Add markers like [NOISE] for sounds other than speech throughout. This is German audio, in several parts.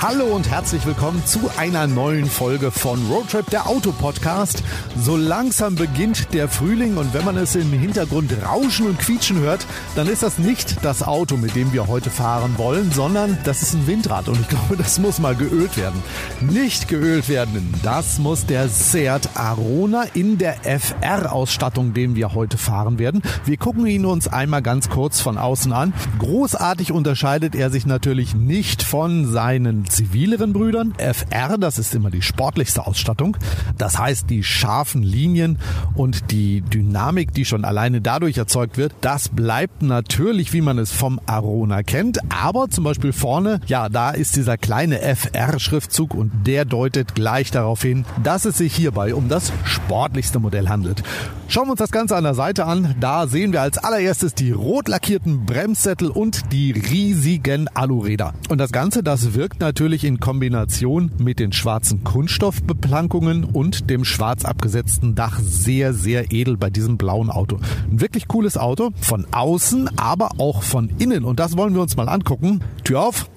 Hallo und herzlich willkommen zu einer neuen Folge von Roadtrip, der Autopodcast. So langsam beginnt der Frühling und wenn man es im Hintergrund rauschen und quietschen hört, dann ist das nicht das Auto, mit dem wir heute fahren wollen, sondern das ist ein Windrad und ich glaube, das muss mal geölt werden. Nicht geölt werden, das muss der Seat Arona in der FR-Ausstattung, den wir heute fahren werden. Wir gucken ihn uns einmal ganz kurz von außen an. Großartig unterscheidet er sich natürlich nicht von seinen zivileren Brüdern. FR, das ist immer die sportlichste Ausstattung. Das heißt, die scharfen Linien und die Dynamik, die schon alleine dadurch erzeugt wird, das bleibt natürlich, wie man es vom Arona kennt. Aber zum Beispiel vorne, ja, da ist dieser kleine FR-Schriftzug und der deutet gleich darauf hin, dass es sich hierbei um das sportlichste Modell handelt. Schauen wir uns das Ganze an der Seite an. Da sehen wir als allererstes die rot lackierten Bremssättel und die riesigen Aluräder. Und das Ganze, das wirkt natürlich natürlich in Kombination mit den schwarzen Kunststoffbeplankungen und dem schwarz abgesetzten Dach sehr, sehr edel bei diesem blauen Auto. Ein wirklich cooles Auto, von außen, aber auch von innen. Und das wollen wir uns mal angucken. Tür auf.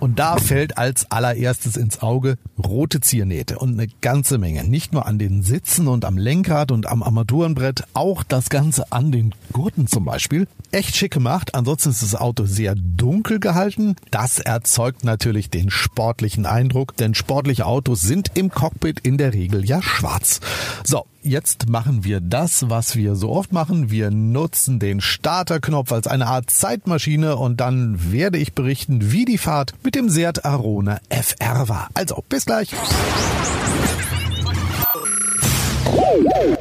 Und da fällt als allererstes ins Auge rote Ziernähte und eine ganze Menge. Nicht nur an den Sitzen und am Lenkrad und am Armaturenbrett, auch das Ganze an den Gurten zum Beispiel. Echt schick gemacht. Ansonsten ist das Auto sehr dunkel gehalten. Das erzeugt natürlich den sportlichen Eindruck, denn sportliche Autos sind im Cockpit in der Regel ja schwarz. So, Jetzt machen wir das, was wir so oft machen. Wir nutzen den Starterknopf als eine Art Zeitmaschine und dann werde ich berichten, wie die Fahrt mit dem Seat Arona FR war. Also, bis gleich.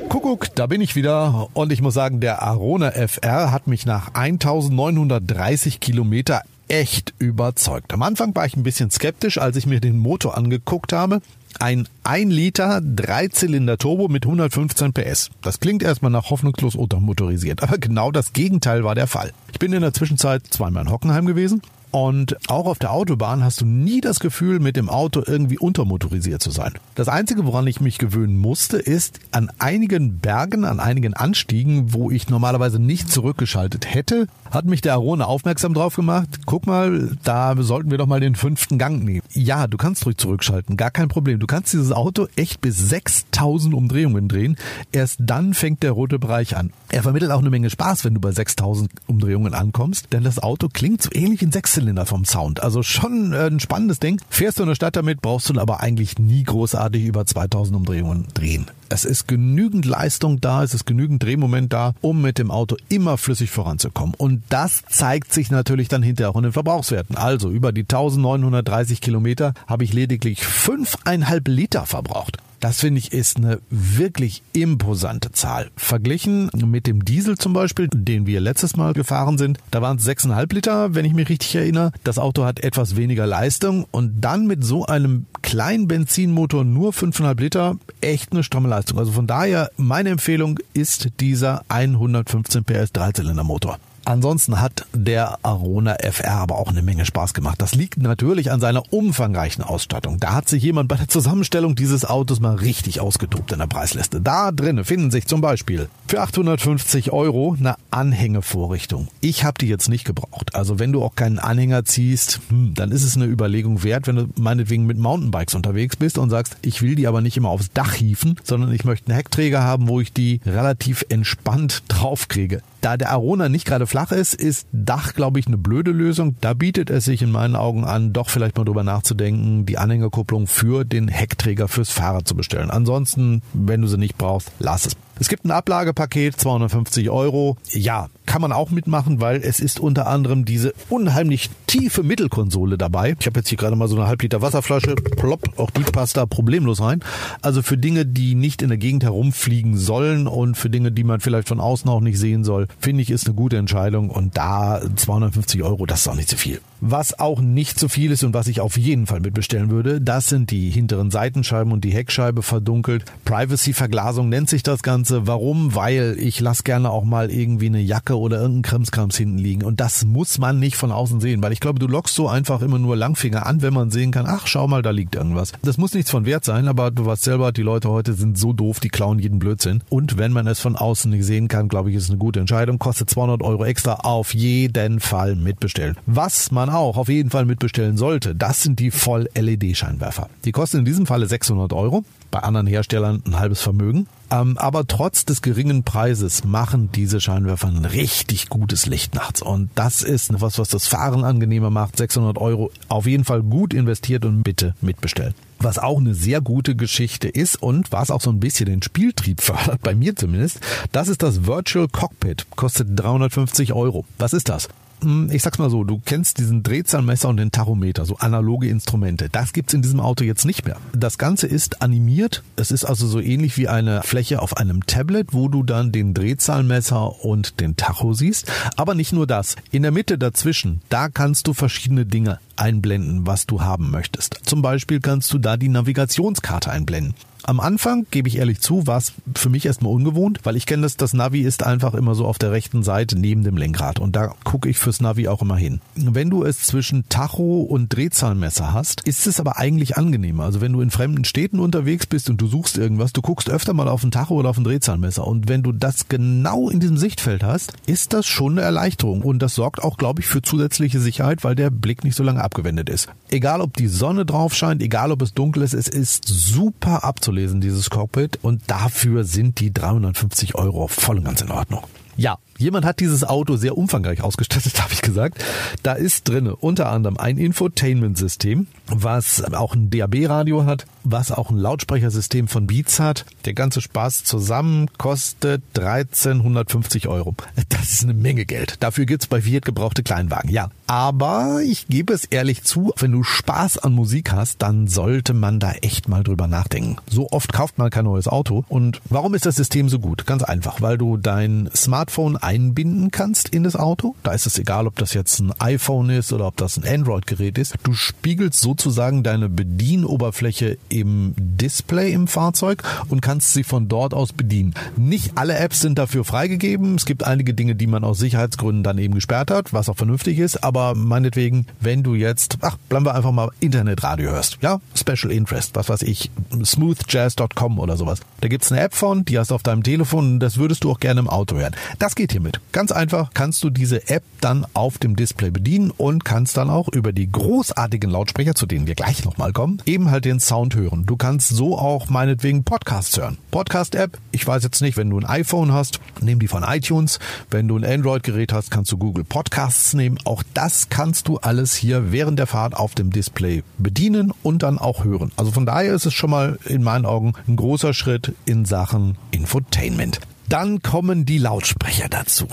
Kuckuck, da bin ich wieder und ich muss sagen, der Arona FR hat mich nach 1930 Kilometer echt überzeugt. Am Anfang war ich ein bisschen skeptisch, als ich mir den Motor angeguckt habe. Ein 1 Liter Dreizylinder Turbo mit 115 PS. Das klingt erstmal nach hoffnungslos untermotorisiert, aber genau das Gegenteil war der Fall. Ich bin in der Zwischenzeit zweimal in Hockenheim gewesen und auch auf der Autobahn hast du nie das Gefühl, mit dem Auto irgendwie untermotorisiert zu sein. Das Einzige, woran ich mich gewöhnen musste, ist an einigen Bergen, an einigen Anstiegen, wo ich normalerweise nicht zurückgeschaltet hätte, hat mich der Arona aufmerksam drauf gemacht. Guck mal, da sollten wir doch mal den fünften Gang nehmen. Ja, du kannst ruhig zurückschalten, gar kein Problem. Du kannst dieses Auto echt bis 6000 Umdrehungen drehen. Erst dann fängt der rote Bereich an. Er vermittelt auch eine Menge Spaß, wenn du bei 6000 Umdrehungen ankommst, denn das Auto klingt so ähnlich in Sechszylinder vom Sound. Also schon äh, ein spannendes Ding. Fährst du in der Stadt damit, brauchst du aber eigentlich nie großartig über 2000 Umdrehungen drehen. Es ist genügend Leistung da, es ist genügend Drehmoment da, um mit dem Auto immer flüssig voranzukommen. Und das zeigt sich natürlich dann hinterher auch in den Verbrauchswerten. Also über die 1930 Kilometer habe ich lediglich 5,5 Liter verbraucht. Das finde ich ist eine wirklich imposante Zahl. Verglichen mit dem Diesel zum Beispiel, den wir letztes Mal gefahren sind, da waren es 6,5 Liter, wenn ich mich richtig erinnere. Das Auto hat etwas weniger Leistung und dann mit so einem kleinen Benzinmotor nur 5,5 Liter, echt eine stramme Leistung. Also von daher, meine Empfehlung ist dieser 115 PS Dreizylindermotor. Ansonsten hat der Arona FR aber auch eine Menge Spaß gemacht. Das liegt natürlich an seiner umfangreichen Ausstattung. Da hat sich jemand bei der Zusammenstellung dieses Autos mal richtig ausgetobt in der Preisliste. Da drinnen finden sich zum Beispiel für 850 Euro eine Anhängevorrichtung. Ich habe die jetzt nicht gebraucht. Also wenn du auch keinen Anhänger ziehst, hm, dann ist es eine Überlegung wert, wenn du meinetwegen mit Mountainbikes unterwegs bist und sagst, ich will die aber nicht immer aufs Dach hieven, sondern ich möchte einen Heckträger haben, wo ich die relativ entspannt [LAUGHS] draufkriege. Da der Arona nicht gerade flach ist, ist Dach, glaube ich, eine blöde Lösung. Da bietet es sich in meinen Augen an, doch vielleicht mal drüber nachzudenken, die Anhängerkupplung für den Heckträger fürs Fahrrad zu bestellen. Ansonsten, wenn du sie nicht brauchst, lass es. Es gibt ein Ablagepaket, 250 Euro. Ja, kann man auch mitmachen, weil es ist unter anderem diese unheimlich tiefe Mittelkonsole dabei. Ich habe jetzt hier gerade mal so eine halb Liter Wasserflasche. Plopp, auch die passt da problemlos rein. Also für Dinge, die nicht in der Gegend herumfliegen sollen und für Dinge, die man vielleicht von außen auch nicht sehen soll, finde ich, ist eine gute Entscheidung. Und da 250 Euro, das ist auch nicht zu viel. Was auch nicht zu viel ist und was ich auf jeden Fall mitbestellen würde, das sind die hinteren Seitenscheiben und die Heckscheibe verdunkelt. Privacy-Verglasung nennt sich das Ganze. Warum? Weil ich lasse gerne auch mal irgendwie eine Jacke oder irgendeinen Krimskrams hinten liegen. Und das muss man nicht von außen sehen, weil ich glaube, du lockst so einfach immer nur Langfinger an, wenn man sehen kann, ach, schau mal, da liegt irgendwas. Das muss nichts von Wert sein, aber du weißt selber, die Leute heute sind so doof, die klauen jeden Blödsinn. Und wenn man es von außen nicht sehen kann, glaube ich, ist es eine gute Entscheidung. Kostet 200 Euro extra auf jeden Fall mitbestellen. Was man auch auf jeden Fall mitbestellen sollte, das sind die Voll-LED-Scheinwerfer. Die kosten in diesem Falle 600 Euro, bei anderen Herstellern ein halbes Vermögen. Ähm, aber trotz des geringen Preises machen diese Scheinwerfer ein richtig gutes Licht nachts. Und das ist was, was das Fahren angenehmer macht. 600 Euro auf jeden Fall gut investiert und bitte mitbestellen. Was auch eine sehr gute Geschichte ist und was auch so ein bisschen den Spieltrieb [LAUGHS] fördert, bei mir zumindest, das ist das Virtual Cockpit. Kostet 350 Euro. Was ist das? Hm, ich sag's mal so, du kennst diesen Drehzahlmesser und den Tachometer, so analoge Instrumente. Das gibt's in diesem Auto jetzt nicht mehr. Das Ganze ist animiert. Es ist also so ähnlich wie eine Fläche auf einem Tablet, wo du dann den Drehzahlmesser und den Tacho siehst. Aber nicht nur das. In der Mitte dazwischen, da kannst du verschiedene Dinge einblenden, was du haben möchtest. Zum Beispiel kannst du da die Navigationskarte einblenden. Am Anfang, gebe ich ehrlich zu, war es für mich erstmal ungewohnt, weil ich kenne das, das Navi ist einfach immer so auf der rechten Seite neben dem Lenkrad und da gucke ich fürs Navi auch immer hin. Wenn du es zwischen Tacho und Drehzahlmesser hast, ist es aber eigentlich angenehmer. Also wenn du in fremden Städten unterwegs bist und du suchst irgendwas, du guckst öfter mal auf ein Tacho oder auf ein Drehzahlmesser und wenn du das genau in diesem Sichtfeld hast, ist das schon eine Erleichterung und das sorgt auch, glaube ich, für zusätzliche Sicherheit, weil der Blick nicht so lange abgewendet ist. Egal ob die Sonne drauf scheint, egal ob es dunkel ist, es ist super abzulesen dieses Cockpit. Und dafür sind die 350 Euro voll und ganz in Ordnung. Ja, jemand hat dieses Auto sehr umfangreich ausgestattet, [LAUGHS] habe ich gesagt. Da ist drinne unter anderem ein Infotainment-System, was auch ein DAB-Radio hat, was auch ein Lautsprechersystem von Beats hat. Der ganze Spaß zusammen kostet 1350 Euro. Das ist eine Menge Geld. Dafür gibt's bei Fiat gebrauchte Kleinwagen, ja. Aber ich gebe es ehrlich zu, wenn du Spaß an Musik hast, dann sollte man da echt mal drüber nachdenken. So oft kauft man kein neues Auto. Und warum ist das System so gut? Ganz einfach, weil du dein Smartphone einbinden kannst in das Auto. Da ist es egal, ob das jetzt ein iPhone ist oder ob das ein Android-Gerät ist. Du spiegelst sozusagen deine Bedienoberfläche im Display im Fahrzeug und kannst sie von dort aus bedienen. Nicht alle Apps sind dafür freigegeben. Es gibt einige Dinge, die man aus Sicherheitsgründen dann eben gesperrt hat, was auch vernünftig ist. Aber meinetwegen, wenn du jetzt, ach, bleiben wir einfach mal Internetradio hörst, ja, Special Interest, was weiß ich, smoothjazz.com oder sowas. Da gibt's eine App von, die hast du auf deinem Telefon das würdest du auch gerne im Auto hören. Das geht hiermit. Ganz einfach kannst du diese App dann auf dem Display bedienen und kannst dann auch über die großartigen Lautsprecher, zu denen wir gleich nochmal kommen, eben halt den Sound hören. Du kannst so auch meinetwegen Podcasts hören. Podcast-App, ich weiß jetzt nicht, wenn du ein iPhone hast, nimm die von iTunes. Wenn du ein Android-Gerät hast, kannst du Google Podcasts nehmen. Auch das kannst du alles hier während der Fahrt auf dem Display bedienen und dann auch hören. Also von daher ist es schon mal in meinen Augen ein großer Schritt in Sachen Infotainment. Dann kommen die Lautsprecher dazu.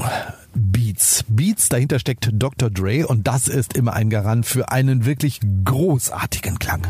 Beats. Beats, dahinter steckt Dr. Dre und das ist immer ein Garant für einen wirklich großartigen Klang.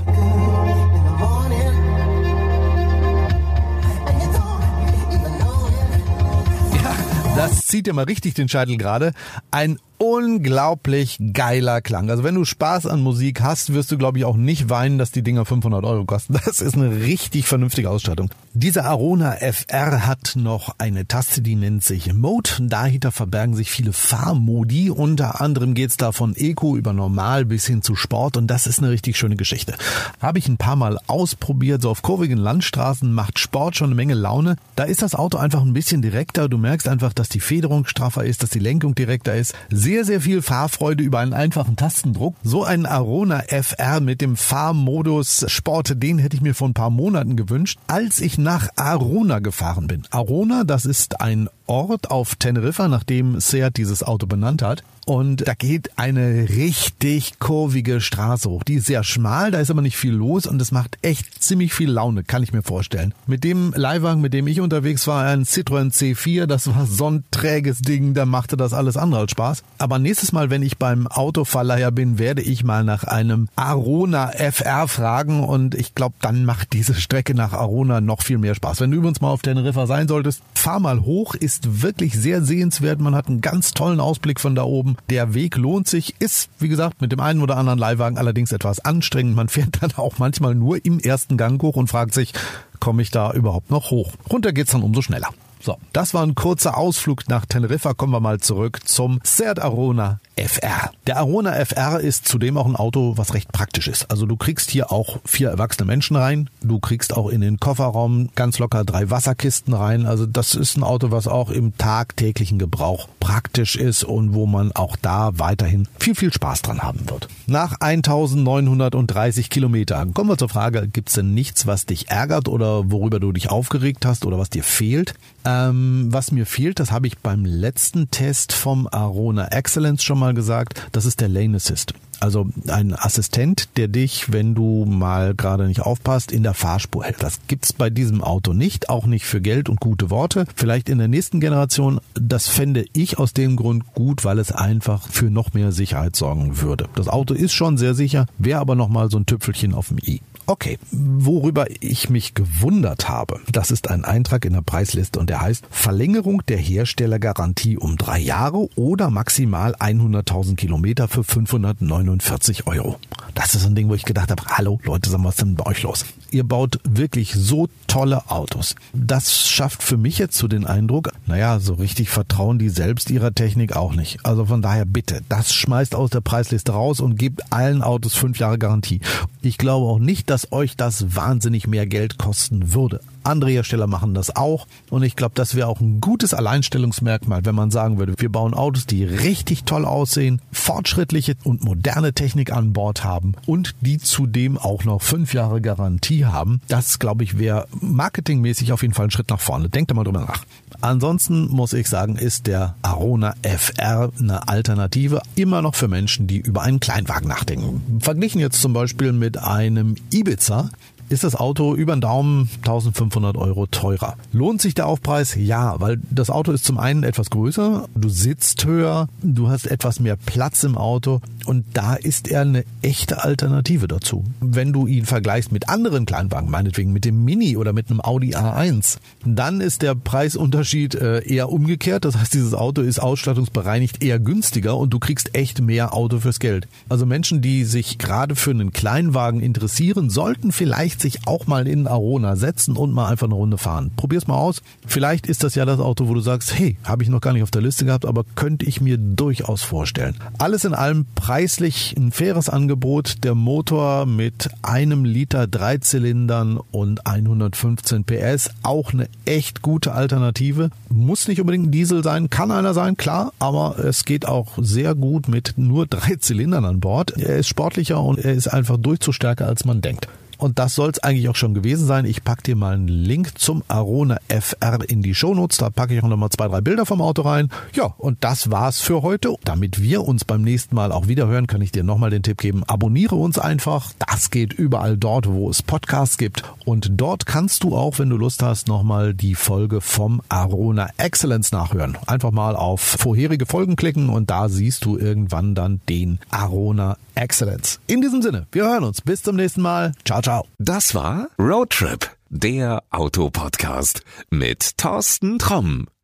Das zieht dir mal richtig den Scheitel gerade. Ein unglaublich geiler Klang. Also wenn du Spaß an Musik hast, wirst du glaube ich auch nicht weinen, dass die Dinger 500 Euro kosten. [LAUGHS] Das ist eine richtig vernünftige Ausstattung. Dieser Arona FR hat noch eine Taste, die nennt sich Mode. Dahinter verbergen sich viele Fahrmodi. Unter anderem geht's da von Eco über Normal bis hin zu Sport und das ist eine richtig schöne Geschichte. Habe ich ein paar Mal ausprobiert. So auf kurvigen Landstraßen macht Sport schon eine Menge Laune. Da ist das Auto einfach ein bisschen direkter. Du merkst einfach, dass die Federung straffer ist, dass die Lenkung direkter ist sehr, sehr viel Fahrfreude über einen einfachen Tastendruck. So ein Arona FR mit dem Fahrmodus Sport, den hätte ich mir vor ein paar Monaten gewünscht, als ich nach Arona gefahren bin. Arona, das ist ein Ort auf Teneriffa, nachdem Seat dieses Auto benannt hat. Und da geht eine richtig kurvige Straße hoch. Die ist sehr schmal, da ist aber nicht viel los und es macht echt ziemlich viel Laune, kann ich mir vorstellen. Mit dem Leihwagen, mit dem ich unterwegs war, ein Citroën C4, das war so ein träges Ding, da machte das alles andere als Spaß. Aber nächstes Mal, wenn ich beim Autoverleiher bin, werde ich mal nach einem Arona FR fragen und ich glaube, dann macht diese Strecke nach Arona noch viel mehr Spaß. Wenn du übrigens mal auf Teneriffa sein solltest, fahr mal hoch, ist wirklich sehr sehenswert. Man hat einen ganz tollen Ausblick von da oben. Der Weg lohnt sich, ist, wie gesagt, mit dem einen oder anderen Leihwagen allerdings etwas anstrengend. Man fährt dann auch manchmal nur im ersten Gang hoch und fragt sich, komme ich da überhaupt noch hoch? Runter geht's dann umso schneller. So, das war ein kurzer Ausflug nach Teneriffa. Kommen wir mal zurück zum Seat Arona FR. Der Arona FR ist zudem auch ein Auto, was recht praktisch ist. Also du kriegst hier auch vier erwachsene Menschen rein. Du kriegst auch in den Kofferraum ganz locker drei Wasserkisten rein. Also das ist ein Auto, was auch im tagtäglichen Gebrauch praktisch ist und wo man auch da weiterhin viel, viel Spaß dran haben wird. Nach 1930 Kilometern kommen wir zur Frage, gibt's denn nichts, was dich ärgert oder worüber du dich aufgeregt hast oder was dir fehlt? Ähm, was mir fehlt, das habe ich beim letzten Test vom Arona Excellence schon mal gesagt, das ist der Lane Assist. Also ein Assistent, der dich, wenn du mal gerade nicht aufpasst, in der Fahrspur hält. Das gibt's bei diesem Auto nicht, auch nicht für Geld und gute Worte. Vielleicht in der nächsten Generation, das fände ich aus dem Grund gut, weil es einfach für noch mehr Sicherheit sorgen würde. Das Auto ist schon sehr sicher, wäre aber noch mal so ein Tüpfelchen auf dem i. Okay, worüber ich mich gewundert habe, das ist ein Eintrag in der Preisliste und der heißt Verlängerung der Herstellergarantie um drei Jahre oder maximal 100.000 Kilometer für 549 Euro. Das ist ein Ding, wo ich gedacht habe, hallo Leute, was ist denn bei euch los? Ihr baut wirklich so tolle Autos. Das schafft für mich jetzt so den Eindruck, naja, so richtig vertrauen die selbst ihrer Technik auch nicht. Also von daher bitte, das schmeißt aus der Preisliste raus und gibt allen Autos fünf Jahre Garantie. Ich glaube auch nicht, dass euch das wahnsinnig mehr Geld kosten würde. Andere Hersteller machen das auch und ich glaube, das wäre auch ein gutes Alleinstellungsmerkmal, wenn man sagen würde, wir bauen Autos, die richtig toll aussehen, fortschrittliche und moderne Technik an Bord haben und die zudem auch noch fünf Jahre Garantie haben. Das, glaube ich, wäre marketingmäßig auf jeden Fall ein Schritt nach vorne. Denkt mal drüber nach. Ansonsten muss ich sagen, ist der Arona FR eine Alternative immer noch für Menschen, die über einen Kleinwagen nachdenken. Verglichen jetzt zum Beispiel mit einem Ibiza, ist das Auto über den Daumen 1500 Euro teurer. Lohnt sich der Aufpreis? Ja, weil das Auto ist zum einen etwas größer, du sitzt höher, du hast etwas mehr Platz im Auto und da ist er eine echte Alternative dazu. Wenn du ihn vergleichst mit anderen Kleinwagen, meinetwegen mit dem Mini oder mit einem Audi A1, dann ist der Preisunterschied äh, eher umgekehrt. Das heißt, dieses Auto ist ausstattungsbereinigt eher günstiger und du kriegst echt mehr Auto fürs Geld. Also Menschen, die sich gerade für einen Kleinwagen interessieren, sollten vielleicht sich auch mal in Arona setzen und mal einfach eine Runde fahren. Probier's mal aus. Vielleicht ist das ja das Auto, wo du sagst, hey, habe ich noch gar nicht auf der Liste gehabt, aber könnte ich mir durchaus vorstellen. Alles in allem preislich ein faires Angebot. Der Motor mit einem Liter Dreizylindern und 115 PS, auch eine echt gute Alternative. Muss nicht unbedingt ein Diesel sein, kann einer sein, klar, aber es geht auch sehr gut mit nur drei Zylindern an Bord. Er ist sportlicher und er ist einfach durchzustärker, als man denkt. Und das soll es eigentlich auch schon gewesen sein. Ich packe dir mal einen Link zum Arona FR in die Shownotes. Da packe ich auch nochmal zwei, drei Bilder vom Auto rein. Ja, und das war's für heute. Damit wir uns beim nächsten Mal auch wieder hören, kann ich dir nochmal den Tipp geben. Abonniere uns einfach. Das geht überall dort, wo es Podcasts gibt. Und dort kannst du auch, wenn du Lust hast, nochmal die Folge vom Arona Excellence nachhören. Einfach mal auf vorherige Folgen klicken und da siehst du irgendwann dann den Arona Excellence. In diesem Sinne, wir hören uns. Bis zum nächsten Mal. Ciao, ciao. Das war Roadtrip, der Autopodcast mit Thorsten Tromm.